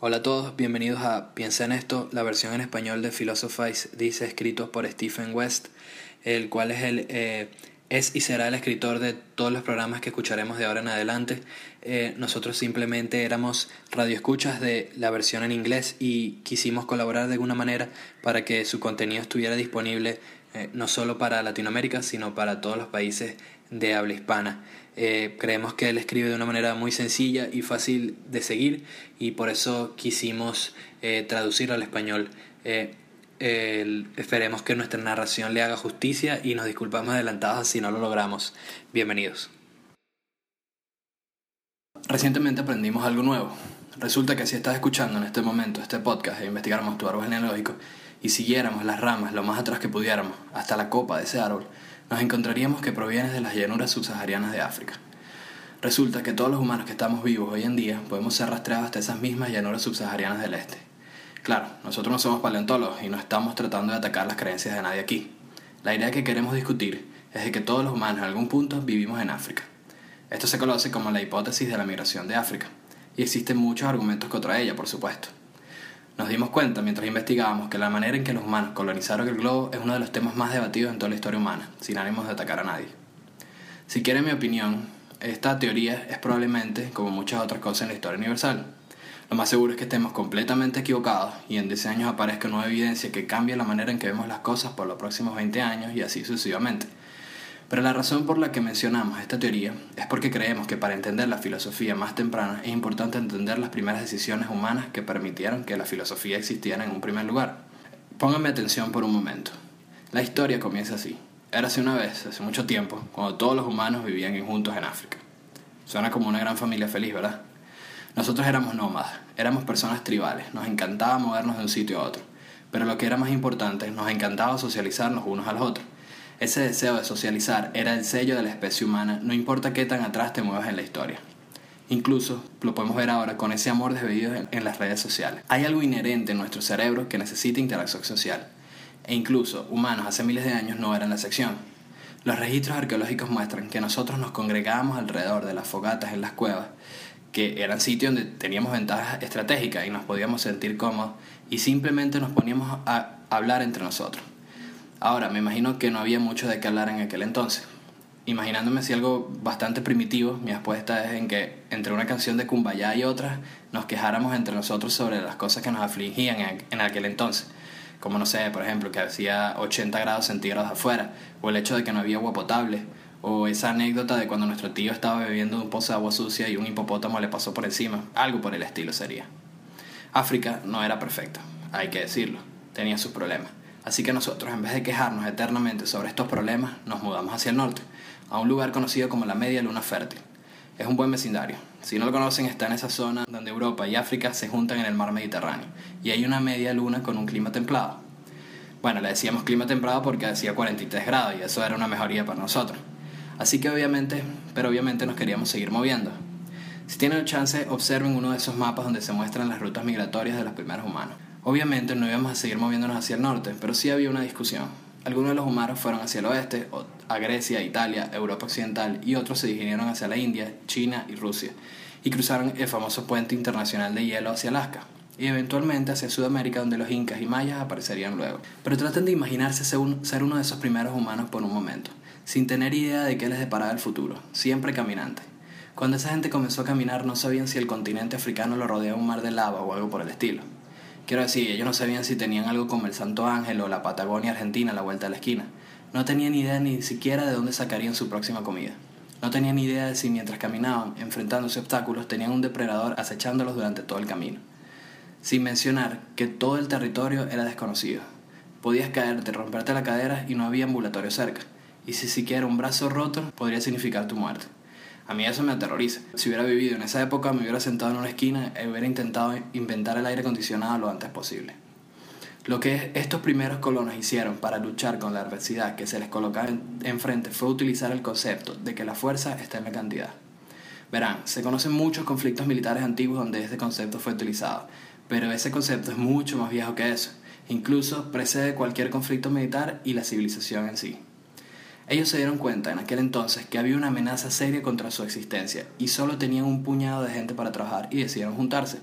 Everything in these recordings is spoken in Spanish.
Hola a todos, bienvenidos a Piensa en esto, la versión en español de Philosophize dice escrito por Stephen West, el cual es el eh, es y será el escritor de todos los programas que escucharemos de ahora en adelante. Eh, nosotros simplemente éramos radioescuchas de la versión en inglés y quisimos colaborar de alguna manera para que su contenido estuviera disponible eh, no solo para Latinoamérica, sino para todos los países de habla hispana. Eh, creemos que él escribe de una manera muy sencilla y fácil de seguir y por eso quisimos eh, traducirlo al español. Eh, esperemos que nuestra narración le haga justicia y nos disculpamos adelantados si no lo logramos. Bienvenidos. Recientemente aprendimos algo nuevo. Resulta que si estás escuchando en este momento este podcast e investigáramos tu árbol genealógico y siguiéramos las ramas lo más atrás que pudiéramos, hasta la copa de ese árbol, nos encontraríamos que proviene de las llanuras subsaharianas de África. Resulta que todos los humanos que estamos vivos hoy en día podemos ser rastreados hasta esas mismas llanuras subsaharianas del este. Claro, nosotros no somos paleontólogos y no estamos tratando de atacar las creencias de nadie aquí. La idea que queremos discutir es de que todos los humanos en algún punto vivimos en África. Esto se conoce como la hipótesis de la migración de África, y existen muchos argumentos contra ella, por supuesto. Nos dimos cuenta mientras investigábamos que la manera en que los humanos colonizaron el globo es uno de los temas más debatidos en toda la historia humana, sin ánimos de atacar a nadie. Si quieren mi opinión, esta teoría es probablemente, como muchas otras cosas en la historia universal. Lo más seguro es que estemos completamente equivocados y en 10 años aparezca nueva evidencia que cambie la manera en que vemos las cosas por los próximos 20 años y así sucesivamente. Pero la razón por la que mencionamos esta teoría es porque creemos que para entender la filosofía más temprana es importante entender las primeras decisiones humanas que permitieron que la filosofía existiera en un primer lugar. Pónganme atención por un momento. La historia comienza así. Hace una vez, hace mucho tiempo, cuando todos los humanos vivían juntos en África. Suena como una gran familia feliz, ¿verdad? Nosotros éramos nómadas, éramos personas tribales, nos encantaba movernos de un sitio a otro. Pero lo que era más importante, nos encantaba socializarnos unos a los otros. Ese deseo de socializar era el sello de la especie humana, no importa qué tan atrás te muevas en la historia. Incluso lo podemos ver ahora con ese amor desvedido en, las redes sociales. Hay algo inherente en nuestro cerebro que necesita interacción social. E incluso humanos hace miles de años no eran la excepción. Los registros arqueológicos muestran que nosotros nos congregábamos alrededor de las fogatas en las cuevas, que eran sitios donde teníamos ventajas estratégicas y nos podíamos sentir cómodos, y simplemente nos poníamos a hablar entre nosotros. Ahora, me imagino que no había mucho de qué hablar en aquel entonces. Imaginándome si algo bastante primitivo, mi apuesta es en que entre una canción de Kumbaya y otra nos quejáramos entre nosotros sobre las cosas que nos afligían en aquel entonces. Como no sé, por ejemplo, que hacía 80 grados centígrados afuera, o el hecho de que no había agua potable, o esa anécdota de cuando nuestro tío estaba bebiendo un pozo de agua sucia y un hipopótamo le pasó por encima, algo por el estilo sería. África no era perfecta, hay que decirlo, tenía sus problemas Así que nosotros, en vez de quejarnos eternamente sobre estos problemas, nos mudamos hacia el norte, a un lugar conocido como la Media Luna Fértil. Es un buen vecindario. Si no lo conocen, está en esa zona donde Europa y África se juntan en el mar Mediterráneo, y hay una media luna con un clima templado. Bueno, le decíamos clima templado porque hacía 43 grados y eso era una mejoría para nosotros. Así que obviamente, pero obviamente nos queríamos seguir moviendo. Si tienen el chance, observen uno de esos mapas donde se muestran las rutas migratorias de los primeros humanos. Obviamente no íbamos a seguir moviéndonos hacia el norte, pero sí había una discusión. Algunos de los humanos fueron hacia el oeste, a Grecia, Italia, Europa Occidental, y otros se dirigieron hacia la India, China y Rusia, y cruzaron el famoso puente internacional de hielo hacia Alaska, y eventualmente hacia Sudamérica donde los incas y mayas aparecerían luego. Pero traten de imaginarse ser uno de esos primeros humanos por un momento, sin tener idea de qué les deparaba el futuro, siempre caminante. Cuando esa gente comenzó a caminar no sabían si el continente africano lo rodeaba un mar de lava o algo por el estilo. Quiero decir, ellos no sabían si tenían algo como el Santo Ángel o la Patagonia Argentina a la vuelta de la esquina. No tenían idea ni siquiera de dónde sacarían su próxima comida. No tenían idea de si mientras caminaban, enfrentándose obstáculos, tenían un depredador acechándolos durante todo el camino. Sin mencionar que todo el territorio era desconocido. Podías caerte, romperte la cadera y no había ambulatorio cerca. Y si siquiera un brazo roto, podría significar tu muerte. A mí eso me aterroriza. Si hubiera vivido en esa época, me hubiera sentado en una esquina y hubiera intentado inventar el aire acondicionado lo antes posible. Lo que estos primeros colonos hicieron para luchar con la adversidad que se les colocaba enfrente fue utilizar el concepto de que la fuerza está en la cantidad. Verán, se conocen muchos conflictos militares antiguos donde este concepto fue utilizado, pero ese concepto es mucho más viejo que eso. Incluso precede cualquier conflicto militar y la civilización en sí. Ellos se dieron cuenta en aquel entonces que había una amenaza seria contra su existencia y solo tenían un puñado de gente para trabajar y decidieron juntarse.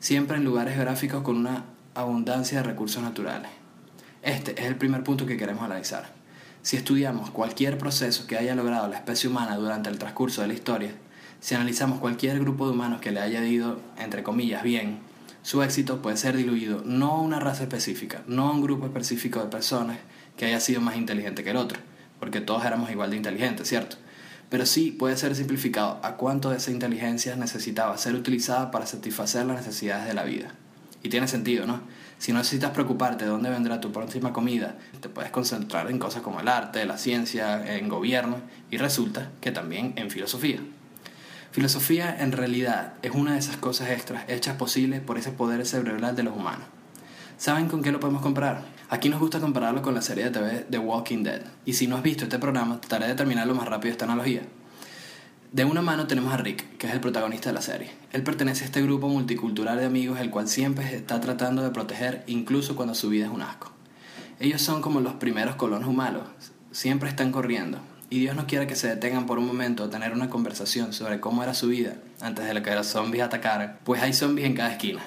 siempre en lugares geográficos con una abundancia de recursos naturales. Este es el primer punto que queremos analizar. Si estudiamos cualquier proceso que haya logrado la especie humana durante el transcurso de la historia, si analizamos cualquier grupo de humanos que le haya ido, entre comillas, bien, su éxito puede ser diluido no a una raza específica, no a un grupo específico de personas que haya sido más inteligente que el otro, porque todos éramos igual de inteligentes, ¿cierto? Pero sí puede ser simplificado a cuánto de esa inteligencia necesitaba ser utilizada para satisfacer las necesidades de la vida. Y tiene sentido, ¿no? Si no necesitas preocuparte de dónde vendrá tu próxima comida, te puedes concentrar en cosas como el arte, la ciencia, en gobierno y resulta que también en filosofía. Filosofía en realidad es una de esas cosas extras hechas posibles por ese poder cerebral de los humanos. ¿Saben con qué lo podemos comparar? Aquí nos gusta compararlo con la serie de TV The Walking Dead. Y si no has visto este programa, trataré de terminarlo más rápido esta analogía. De una mano tenemos a Rick, que es el protagonista de la serie. Él pertenece a este grupo multicultural de amigos el cual siempre está tratando de proteger incluso cuando su vida es un asco. Ellos son como los primeros colonos humanos, siempre están corriendo, y Dios no quiere que se detengan por un momento a tener una conversación sobre cómo era su vida antes de que los zombies atacaran, pues hay zombies en cada esquina.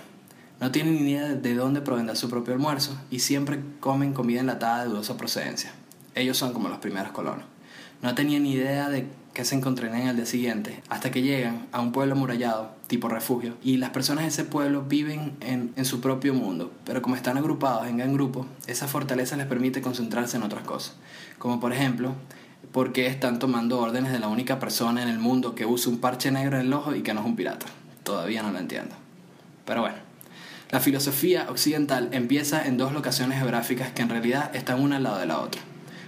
No tienen ni idea de dónde provendrá su propio almuerzo y siempre comen comida enlatada de dudosa procedencia. Ellos son como los primeros colonos. No tenían ni idea de que se encontrarían el día siguiente, hasta que llegan a un pueblo amurallado, tipo refugio, y las personas de ese pueblo viven en, en su propio mundo, pero como están agrupados en gran grupo, esa fortaleza les permite concentrarse en otras cosas, como por ejemplo, por qué están tomando órdenes de la única persona en el mundo que usa un parche negro en el ojo y que no es un pirata. Todavía no lo entiendo. Pero bueno, la filosofía occidental empieza en dos locaciones geográficas que en realidad están una al lado de la otra.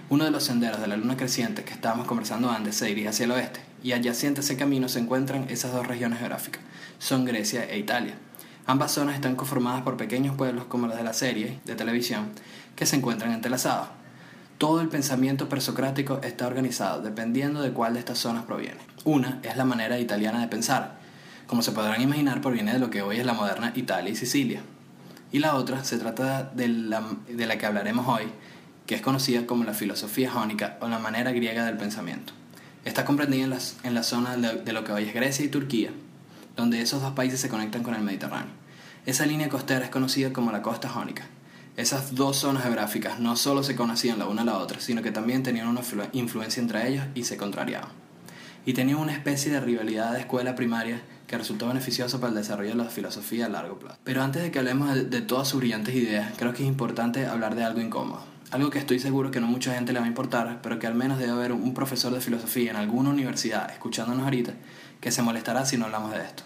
Uno de los senderos de la luna creciente que estábamos conversando antes se dirige hacia el oeste, y adyacente a ese camino se encuentran esas dos regiones geográficas, son Grecia e Italia. Ambas zonas están conformadas por pequeños pueblos como los de la serie de televisión, que se encuentran entrelazados. Todo el pensamiento presocrático está organizado dependiendo de cuál de estas zonas proviene. Una es la manera italiana de pensar, como se podrán imaginar proviene de lo que hoy es la moderna Italia y Sicilia. Y la otra se trata de la, de la que hablaremos hoy, que es conocida como la filosofía jónica o la manera griega del pensamiento. Está comprendida en, las, en la zona de, lo que hoy es Grecia y Turquía, donde esos dos países se conectan con el Mediterráneo. Esa línea costera es conocida como la costa jónica. Esas dos zonas geográficas no solo se conocían la una a la otra, sino que también tenían una influencia entre ellos y se contrariaban. Y tenían una especie de rivalidad de escuela primaria que resultó beneficioso para el desarrollo de la filosofía a largo plazo. Pero antes de que hablemos de, todas sus brillantes ideas, creo que es importante hablar de algo incómodo algo que estoy seguro que no mucha gente le va a importar, pero que al menos debe haber un profesor de filosofía en alguna universidad escuchándonos ahorita que se molestará si no hablamos de esto.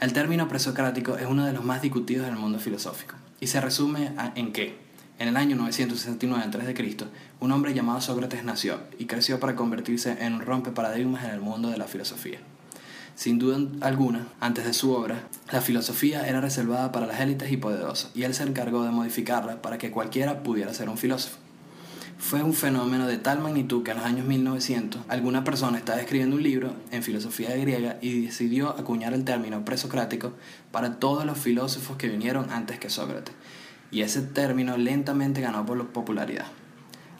El término presocrático es uno de los más discutidos en el mundo filosófico y se resume en que, en el año 969 a.C., un hombre llamado Sócrates nació y creció para convertirse en un rompe paradigmas en el mundo de la filosofía. Sin duda alguna, antes de su obra, la filosofía era reservada para las élites y poderosas, y él se encargó de modificarla para que cualquiera pudiera ser un filósofo. Fue un fenómeno de tal magnitud que en los años 1900 alguna persona estaba escribiendo un libro en filosofía griega y decidió acuñar el término presocrático para todos los filósofos que vinieron antes que Sócrates. Y ese término lentamente ganó popularidad.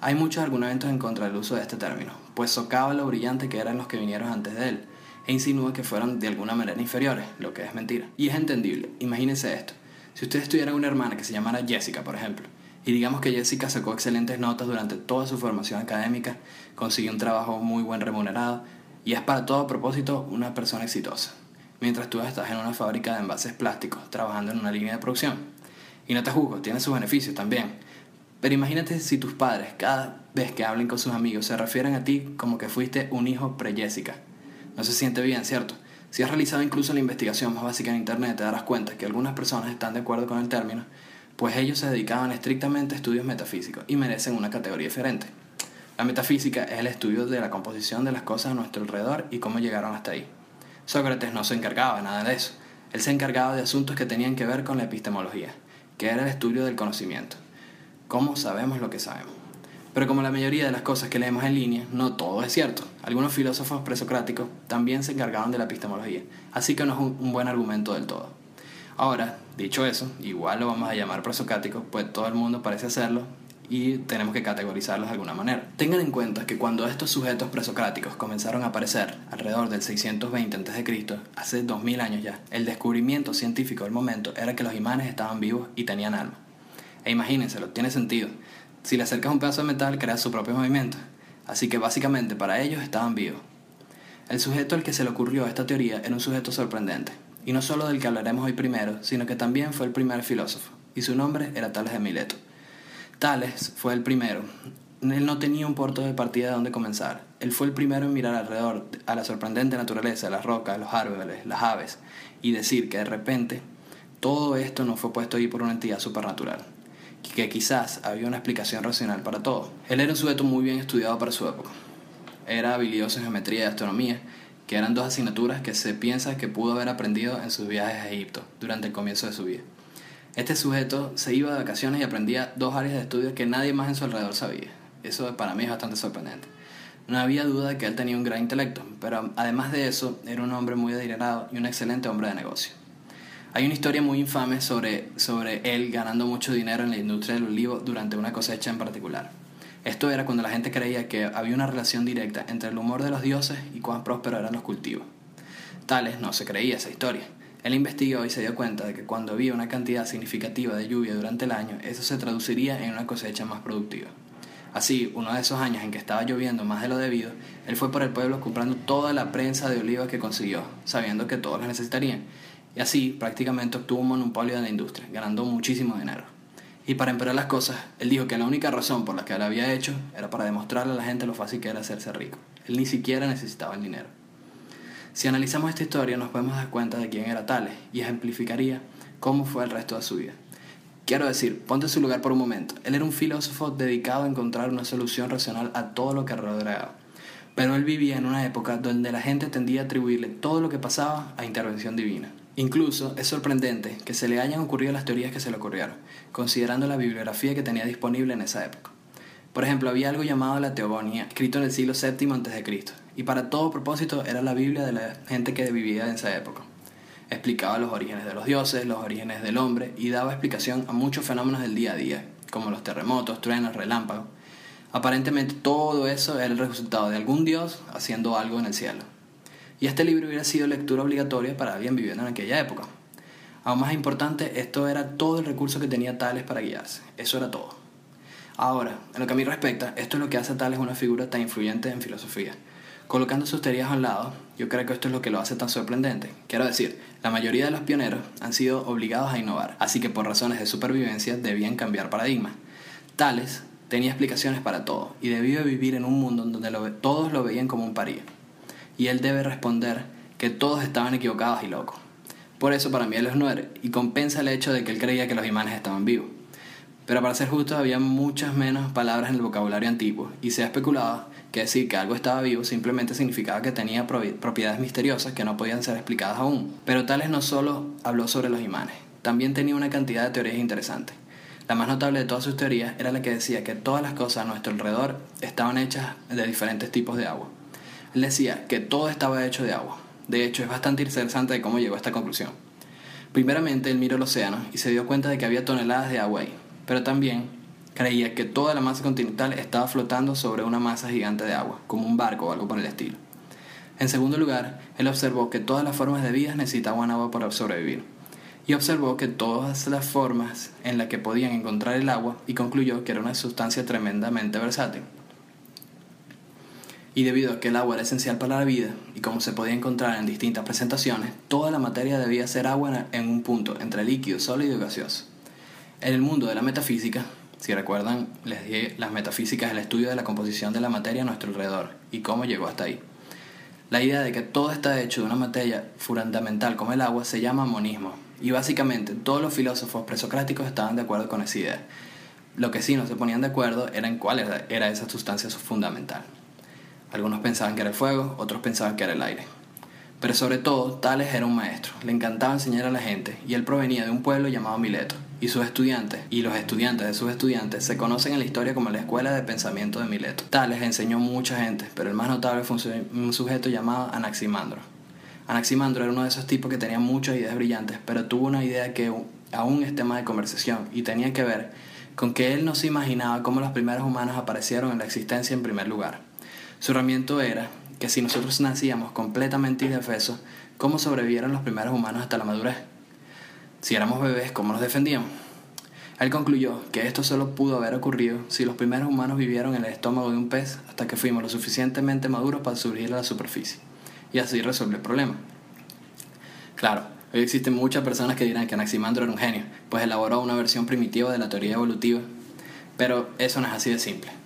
Hay muchos argumentos en contra del uso de este término, pues socava lo brillante que eran los que vinieron antes de él, e insinúa que fueron de alguna manera inferiores, lo que es mentira. Y es entendible. Imagínense esto. Si ustedes tuvieran una hermana que se llamara Jessica, por ejemplo, y digamos que Jessica sacó excelentes notas durante toda su formación académica, consiguió un trabajo muy buen remunerado y es para todo propósito una persona exitosa, mientras tú estás en una fábrica de envases plásticos trabajando en una línea de producción. Y no te juzgo, tiene sus beneficios también. Pero imagínate si tus padres, cada vez que hablen con sus amigos, se refieren a ti como que fuiste un hijo pre-Jessica no se siente bien, ¿cierto? Si has realizado incluso la investigación más básica en Internet, te darás cuenta que algunas personas están de acuerdo con el término, pues ellos se dedicaban estrictamente a estudios metafísicos y merecen una categoría diferente. La metafísica es el estudio de la composición de las cosas a nuestro alrededor y cómo llegaron hasta ahí. Sócrates no se encargaba de nada de eso. Él se encargaba de asuntos que tenían que ver con la epistemología, que era el estudio del conocimiento. ¿Cómo sabemos lo que sabemos? Pero como la mayoría de las cosas que leemos en línea, no todo es cierto. Algunos filósofos presocráticos también se encargaban de la epistemología, así que no es un, buen argumento del todo. Ahora, dicho eso, igual lo vamos a llamar presocrático, pues todo el mundo parece hacerlo y tenemos que categorizarlos de alguna manera. Tengan en cuenta que cuando estos sujetos presocráticos comenzaron a aparecer alrededor del 620 a.C., hace 2000 años ya, el descubrimiento científico del momento era que los imanes estaban vivos y tenían alma. E imagínenselo, tiene sentido. Si le acercas un pedazo de metal, crea su propio movimiento. Así que básicamente para ellos estaban vivos. El sujeto al que se le ocurrió esta teoría era un sujeto sorprendente, y no solo del que hablaremos hoy primero, sino que también fue el primer filósofo, y su nombre era Tales de Mileto. Tales fue el primero. Él no tenía un puerto de partida de donde comenzar. Él fue el primero en mirar alrededor a la sorprendente naturaleza, las rocas, los árboles, las aves, y decir que de repente todo esto no fue puesto ahí por una entidad supernatural, que quizás había una explicación racional para todo. Él era un sujeto muy bien estudiado para su época, era habilidoso en geometría y astronomía, que eran dos asignaturas que se piensa que pudo haber aprendido en sus viajes a Egipto durante el comienzo de su vida. Este sujeto se iba de vacaciones y aprendía dos áreas de estudio que nadie más en su alrededor sabía. Eso para mí es bastante sorprendente. No había duda de que él tenía un gran intelecto, pero además de eso era un hombre muy adinerado y un excelente hombre de negocio. Hay una historia muy infame sobre, sobre él ganando mucho dinero en la industria del olivo durante una cosecha en particular. Esto era cuando la gente creía que había una relación directa entre el humor de los dioses y cuán prósperos eran los cultivos. Tales no se creía esa historia. Él investigó y se dio cuenta de que cuando había una cantidad significativa de lluvia durante el año, eso se traduciría en una cosecha más productiva. Así, uno de esos años en que estaba lloviendo más de lo debido, él fue por el pueblo comprando toda la prensa de oliva que consiguió, sabiendo que todos la necesitarían. Y así prácticamente obtuvo un monopolio de la industria, ganando muchísimo dinero. Y para empeorar las cosas, él dijo que la única razón por la que lo había hecho era para demostrarle a la gente lo fácil que era hacerse rico. Él ni siquiera necesitaba el dinero. Si analizamos esta historia nos podemos dar cuenta de quién era Tales y ejemplificaría cómo fue el resto de su vida. Quiero decir, ponte su lugar por un momento. Él era un filósofo dedicado a encontrar una solución racional a todo lo que rodeaba. Pero él vivía en una época donde la gente tendía a atribuirle todo lo que pasaba a intervención divina. Incluso es sorprendente que se le hayan ocurrido las teorías que se le ocurrieron, considerando la bibliografía que tenía disponible en esa época. Por ejemplo, había algo llamado la Teogonía, escrito en el siglo VII a.C., y para todo propósito era la Biblia de la gente que vivía en esa época. Explicaba los orígenes de los dioses, los orígenes del hombre, y daba explicación a muchos fenómenos del día a día, como los terremotos, truenos, relámpagos. Aparentemente todo eso era el resultado de algún dios haciendo algo en el cielo y este libro hubiera sido lectura obligatoria para alguien viviendo en aquella época. Aún más importante, esto era todo el recurso que tenía Tales para guiarse. Eso era todo. Ahora, en lo que a mí respecta, esto es lo que hace a Tales una figura tan influyente en filosofía. Colocando sus teorías a un lado, yo creo que esto es lo que lo hace tan sorprendente. Quiero decir, la mayoría de los pioneros han sido obligados a innovar, así que por razones de supervivencia debían cambiar paradigmas. Tales tenía explicaciones para todo y debió vivir en un mundo donde todos lo veían como un paría y él debe responder que todos estaban equivocados y locos. Por eso para mí él es nueve y compensa el hecho de que él creía que los imanes estaban vivos. Pero para ser justo había muchas menos palabras en el vocabulario antiguo y se ha especulado que decir que algo estaba vivo simplemente significaba que tenía propiedades misteriosas que no podían ser explicadas aún. Pero Tales no solo habló sobre los imanes, también tenía una cantidad de teorías interesantes. La más notable de todas sus teorías era la que decía que todas las cosas a nuestro alrededor estaban hechas de diferentes tipos de agua. Él decía que todo estaba hecho de agua. De hecho, es bastante interesante de cómo llegó a esta conclusión. Primeramente, él miró el océano y se dio cuenta de que había toneladas de agua ahí, pero también creía que toda la masa continental estaba flotando sobre una masa gigante de agua, como un barco o algo por el estilo. En segundo lugar, él observó que todas las formas de vida necesitaban agua para sobrevivir, y observó que todas las formas en las que podían encontrar el agua y concluyó que era una sustancia tremendamente versátil. Y debido a que el agua era esencial para la vida, y como se podía encontrar en distintas presentaciones, toda la materia debía ser agua en un punto entre líquido, sólido y gaseoso. En el mundo de la metafísica, si recuerdan, les dije, las metafísicas es el estudio de la composición de la materia a nuestro alrededor y cómo llegó hasta ahí. La idea de que todo está hecho de una materia fundamental como el agua se llama monismo, y básicamente todos los filósofos presocráticos estaban de acuerdo con esa idea. Lo que sí no se ponían de acuerdo era en cuál era esa sustancia fundamental. Algunos pensaban que era el fuego, otros pensaban que era el aire. Pero sobre todo, Tales era un maestro, le encantaba enseñar a la gente y él provenía de un pueblo llamado Mileto. Y sus estudiantes, y los estudiantes de sus estudiantes, se conocen en la historia como la Escuela de Pensamiento de Mileto. Tales enseñó mucha gente, pero el más notable fue un sujeto llamado Anaximandro. Anaximandro era uno de esos tipos que tenía muchas ideas brillantes, pero tuvo una idea que aún es tema de conversación y tenía que ver con que él no se imaginaba cómo los primeros humanos aparecieron en la existencia en primer lugar. Su herramienta era que si nosotros nacíamos completamente indefensos, ¿cómo sobrevivieron los primeros humanos hasta la madurez? Si éramos bebés, ¿cómo nos defendíamos? Él concluyó que esto solo pudo haber ocurrido si los primeros humanos vivieron en el estómago de un pez hasta que fuimos lo suficientemente maduros para surgir a la superficie, y así resolver el problema. Claro, hoy existen muchas personas que dirán que Anaximandro era un genio, pues elaboró una versión primitiva de la teoría evolutiva, pero eso no es así de simple.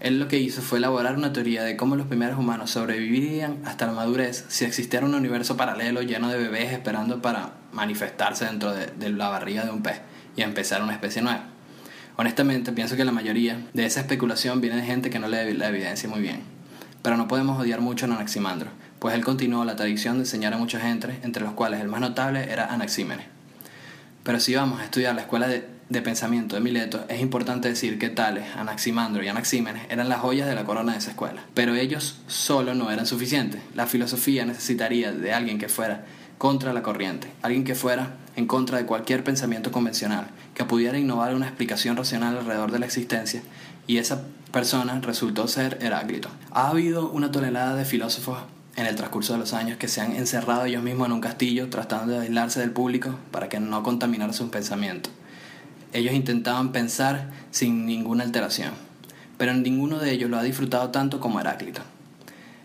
Él lo que hizo fue elaborar una teoría de cómo los primeros humanos sobrevivirían hasta la madurez si existiera un universo paralelo lleno de bebés esperando para manifestarse dentro de, la barriga de un pez y empezar una especie nueva. Honestamente, pienso que la mayoría de esa especulación viene de gente que no lee la evidencia muy bien. Pero no podemos odiar mucho a Anaximandro, pues él continuó la tradición de enseñar a mucha gente, entre los cuales el más notable era Anaxímenes. Pero si vamos a estudiar la escuela de, de pensamiento de Mileto, es importante decir que Tales, Anaximandro y Anaxímenes eran las joyas de la corona de esa escuela. Pero ellos solo no eran suficientes. La filosofía necesitaría de alguien que fuera contra la corriente, alguien que fuera en contra de cualquier pensamiento convencional, que pudiera innovar una explicación racional alrededor de la existencia, y esa persona resultó ser Heráclito. Ha habido una tonelada de filósofos en el transcurso de los años que se han encerrado ellos mismos en un castillo tratando de aislarse del público para que no contaminara sus pensamientos. Ellos intentaban pensar sin ninguna alteración, pero ninguno de ellos lo ha disfrutado tanto como Heráclito.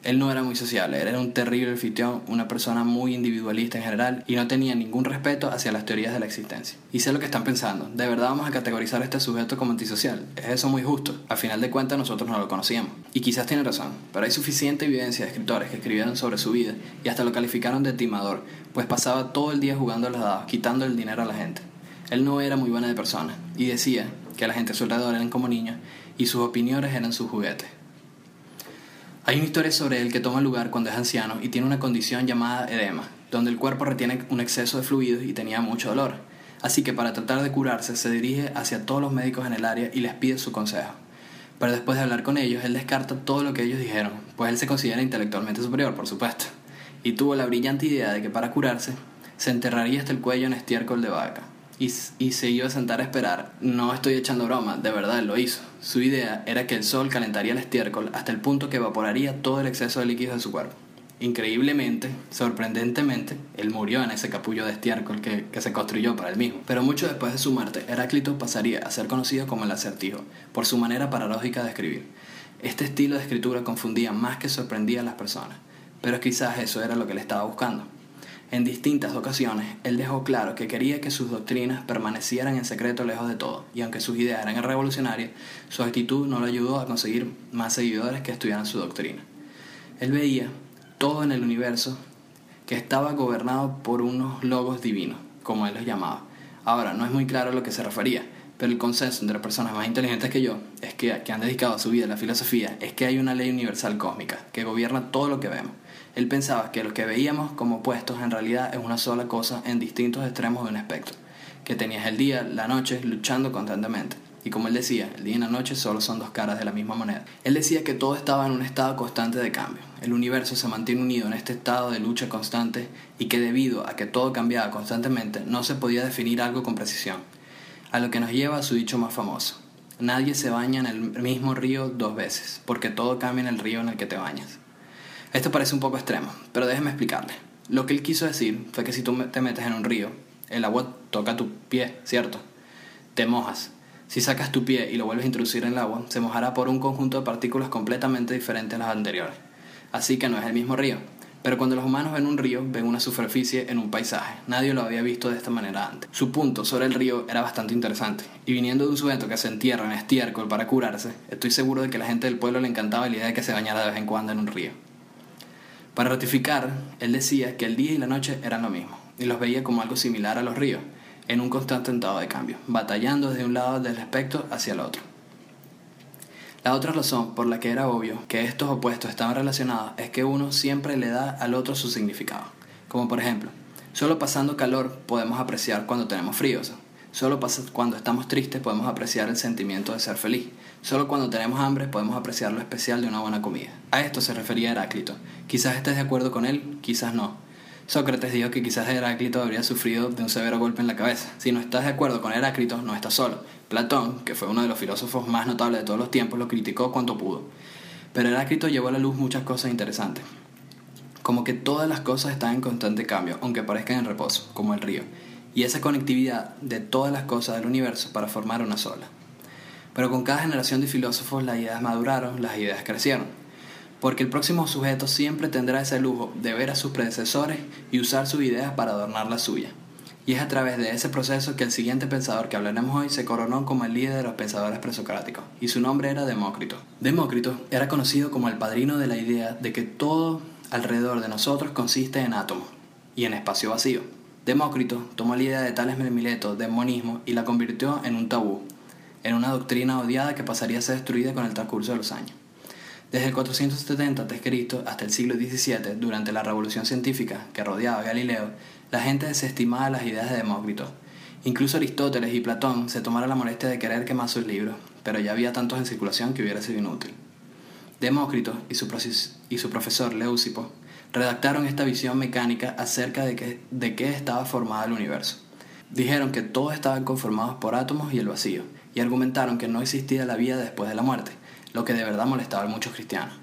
Él no era muy sociable, era un terrible anfitrión, una persona muy individualista en general y no tenía ningún respeto hacia las teorías de la existencia. Y sé lo que están pensando, ¿de verdad vamos a categorizar a este sujeto como antisocial? ¿Es eso muy justo? Al final de cuentas nosotros no lo conocíamos. Y quizás tiene razón, pero hay suficiente evidencia de escritores que escribieron sobre su vida y hasta lo calificaron de timador, pues pasaba todo el día jugando a los dados, quitando el dinero a la gente. Él no era muy buena de persona y decía que la gente a su alrededor eran como niños y sus opiniones eran sus juguetes. Hay una historia sobre él que toma lugar cuando es anciano y tiene una condición llamada edema, donde el cuerpo retiene un exceso de fluidos y tenía mucho dolor. Así que para tratar de curarse se dirige hacia todos los médicos en el área y les pide su consejo. Pero después de hablar con ellos, él descarta todo lo que ellos dijeron, pues él se considera intelectualmente superior, por supuesto, y tuvo la brillante idea de que para curarse se enterraría hasta el cuello en estiércol de vaca y, y se iba a sentar a esperar. No estoy echando broma, de verdad lo hizo. Su idea era que el sol calentaría el estiércol hasta el punto que evaporaría todo el exceso de líquidos de su cuerpo. Increíblemente, sorprendentemente, él murió en ese capullo de estiércol que, que, se construyó para él mismo. Pero mucho después de su muerte, Heráclito pasaría a ser conocido como el acertijo, por su manera paradójica de escribir. Este estilo de escritura confundía más que sorprendía a las personas, pero quizás eso era lo que él estaba buscando. En distintas ocasiones, él dejó claro que quería que sus doctrinas permanecieran en secreto lejos de todo, y aunque sus ideas eran revolucionarias, su actitud no lo ayudó a conseguir más seguidores que estudiaran su doctrina. Él veía todo en el universo que estaba gobernado por unos logos divinos, como él los llamaba. Ahora, no es muy claro a lo que se refería, pero el consenso entre personas más inteligentes que yo, es que, que han dedicado su vida a la filosofía, es que hay una ley universal cósmica que gobierna todo lo que vemos él pensaba que lo que veíamos como opuestos en realidad es una sola cosa en distintos extremos de un espectro, que tenías el día, la noche, luchando constantemente. Y como él decía, el día y la noche solo son dos caras de la misma moneda. Él decía que todo estaba en un estado constante de cambio. El universo se mantiene unido en este estado de lucha constante y que debido a que todo cambiaba constantemente, no se podía definir algo con precisión. A lo que nos lleva a su dicho más famoso. Nadie se baña en el mismo río dos veces, porque todo cambia en el río en el que te bañas. Esto parece un poco extremo, pero déjeme explicarle. Lo que él quiso decir fue que si tú te metes en un río, el agua toca tu pie, ¿cierto? Te mojas. Si sacas tu pie y lo vuelves a introducir en el agua, se mojará por un conjunto de partículas completamente diferentes a las anteriores. Así que no es el mismo río. Pero cuando los humanos ven un río, ven una superficie en un paisaje. Nadie lo había visto de esta manera antes. Su punto sobre el río era bastante interesante. Y viniendo de un sujeto que se entierra en estiércol para curarse, estoy seguro de que a la gente del pueblo le encantaba la idea de que se bañara de vez en cuando en un río. Para ratificar, él decía que el día y la noche eran lo mismo, y los veía como algo similar a los ríos, en un constante estado de cambio, batallando desde un lado del espectro hacia el otro. La otra razón por la que era obvio que estos opuestos estaban relacionados es que uno siempre le da al otro su significado. Como por ejemplo, solo pasando calor podemos apreciar cuando tenemos frío. Solo cuando estamos tristes podemos apreciar el sentimiento de ser feliz. Solo cuando tenemos hambre podemos apreciar lo especial de una buena comida. A esto se refería Heráclito. Quizás estés de acuerdo con él, quizás no. Sócrates dijo que quizás Heráclito habría sufrido de un severo golpe en la cabeza. Si no estás de acuerdo con Heráclito, no estás solo. Platón, que fue uno de los filósofos más notables de todos los tiempos, lo criticó cuanto pudo. Pero Heráclito llevó a la luz muchas cosas interesantes. Como que todas las cosas están en constante cambio, aunque parezcan en reposo, como el río. Y esa conectividad de todas las cosas del universo para formar una sola. Pero con cada generación de filósofos las ideas maduraron, las ideas crecieron. Porque el próximo sujeto siempre tendrá ese lujo de ver a sus predecesores y usar sus ideas para adornar la suya. Y es a través de ese proceso que el siguiente pensador que hablaremos hoy se coronó como el líder de los pensadores presocráticos, y su nombre era Demócrito. Demócrito era conocido como el padrino de la idea de que todo alrededor de nosotros consiste en átomos y en espacio vacío. Demócrito tomó la idea de Tales de Mileto del monismo y la convirtió en un tabú, en una doctrina odiada que pasaría a ser destruida con el transcurso de los años. Desde el 470 a.C. hasta el siglo XVII, durante la revolución científica que rodeaba a Galileo, la gente desestimaba las ideas de Demócrito. Incluso Aristóteles y Platón se tomaron la molestia de querer quemar sus libros, pero ya había tantos en circulación que hubiera sido inútil. Demócrito y su, y su profesor Leucipo redactaron esta visión mecánica acerca de, qué estaba formado el universo. Dijeron que todos estaban conformados por átomos y el vacío, y argumentaron que no existía la vida después de la muerte, lo que de verdad molestaba a muchos cristianos.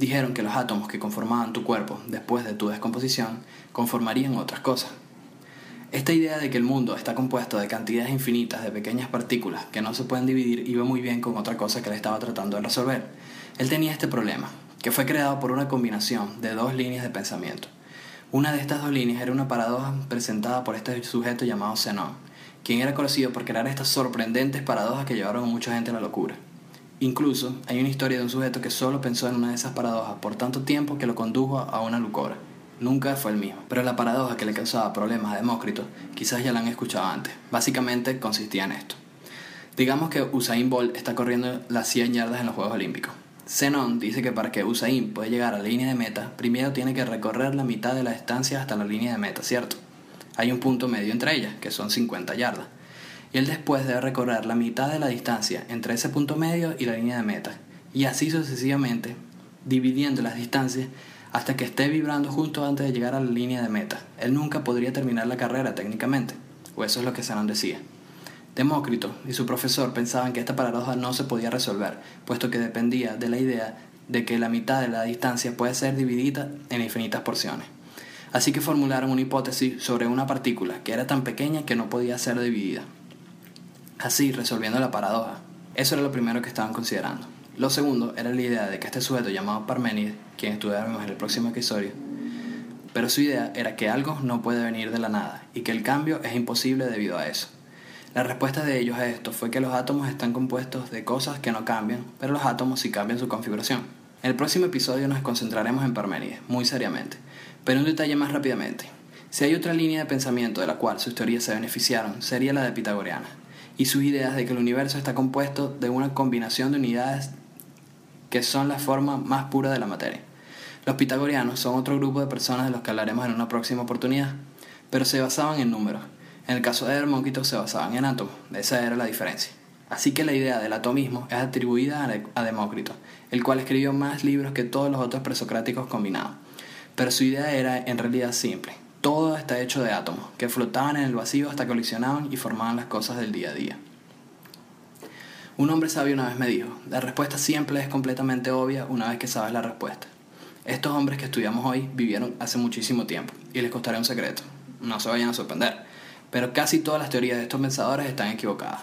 Dijeron que los átomos que conformaban tu cuerpo después de tu descomposición conformarían otras cosas. Esta idea de que el mundo está compuesto de cantidades infinitas de pequeñas partículas que no se pueden dividir iba muy bien con otra cosa que él estaba tratando de resolver. Él tenía este problema, que fue creado por una combinación de dos líneas de pensamiento. Una de estas dos líneas era una paradoja presentada por este sujeto llamado Zenón, quien era conocido por crear estas sorprendentes paradojas que llevaron a mucha gente a la locura. Incluso hay una historia de un sujeto que solo pensó en una de esas paradojas por tanto tiempo que lo condujo a una lucora. Nunca fue el mismo. Pero la paradoja que le causaba problemas a Demócrito quizás ya la han escuchado antes. Básicamente consistía en esto. Digamos que Usain Bolt está corriendo las 100 yardas en los Juegos Olímpicos. Zenon dice que para que Usain pueda llegar a la línea de meta, primero tiene que recorrer la mitad de la distancia hasta la línea de meta, ¿cierto? Hay un punto medio entre ellas, que son 50 yardas. Y él después debe recorrer la mitad de la distancia entre ese punto medio y la línea de meta. Y así sucesivamente, dividiendo las distancias hasta que esté vibrando justo antes de llegar a la línea de meta. Él nunca podría terminar la carrera técnicamente, o eso es lo que Zenón decía. Demócrito y su profesor pensaban que esta paradoja no se podía resolver, puesto que dependía de la idea de que la mitad de la distancia puede ser dividida en infinitas porciones. Así que formularon una hipótesis sobre una partícula que era tan pequeña que no podía ser dividida. Así, resolviendo la paradoja. Eso era lo primero que estaban considerando. Lo segundo era la idea de que este sujeto llamado Parménides, quien estudiaremos en el próximo episodio, pero su idea era que algo no puede venir de la nada y que el cambio es imposible debido a eso. La respuesta de ellos a esto fue que los átomos están compuestos de cosas que no cambian, pero los átomos sí cambian su configuración. En el próximo episodio nos concentraremos en Parménides, muy seriamente, pero un detalle más rápidamente. Si hay otra línea de pensamiento de la cual sus teorías se beneficiaron, sería la de Pitagoriana, y sus ideas de que el universo está compuesto de una combinación de unidades que son la forma más pura de la materia. Los pitagorianos son otro grupo de personas de los que hablaremos en una próxima oportunidad, pero se basaban en números. En el caso de Hermóquito se basaban en átomos, esa era la diferencia. Así que la idea del atomismo es atribuida a Demócrito, el cual escribió más libros que todos los otros presocráticos combinados. Pero su idea era en realidad simple. Todo está hecho de átomos, que flotaban en el vacío hasta colisionaban y formaban las cosas del día a día. Un hombre sabio una vez me dijo, la respuesta siempre es completamente obvia una vez que sabes la respuesta. Estos hombres que estudiamos hoy vivieron hace muchísimo tiempo, y les costará un secreto. No se vayan a sorprender, pero casi todas las teorías de estos pensadores están equivocadas.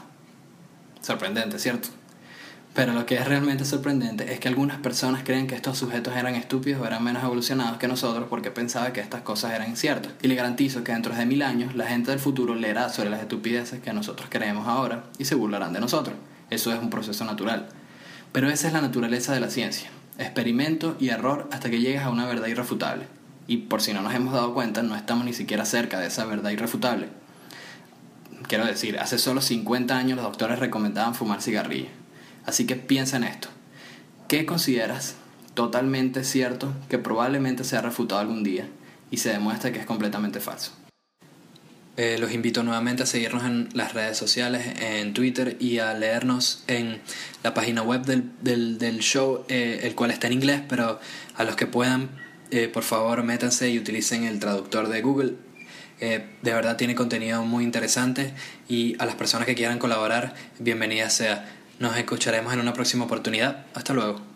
Sorprendente, ¿cierto? Pero lo que es realmente sorprendente es que algunas personas creen que estos sujetos eran estúpidos o eran menos evolucionados que nosotros porque pensaban que estas cosas eran inciertas. Y le garantizo que dentro de mil años la gente del futuro leerá sobre las estupideces que nosotros creemos ahora y se burlarán de nosotros. Eso es un proceso natural. Pero esa es la naturaleza de la ciencia. Experimento y error hasta que llegues a una verdad irrefutable. Y por si no nos hemos dado cuenta, no estamos ni siquiera cerca de esa verdad irrefutable. Quiero decir, hace solo 50 años los doctores recomendaban fumar cigarrillos Así que piensa en esto. ¿Qué consideras totalmente cierto que probablemente sea refutado algún día y se demuestre que es completamente falso? Eh, los invito nuevamente a seguirnos en las redes sociales, en Twitter y a leernos en la página web del, del, show, eh, el cual está en inglés, pero a los que puedan eh, por favor métanse y utilicen el traductor de Google. De verdad tiene contenido muy interesante y a las personas que quieran colaborar, bienvenidas sea. Nos escucharemos en una próxima oportunidad. Hasta luego.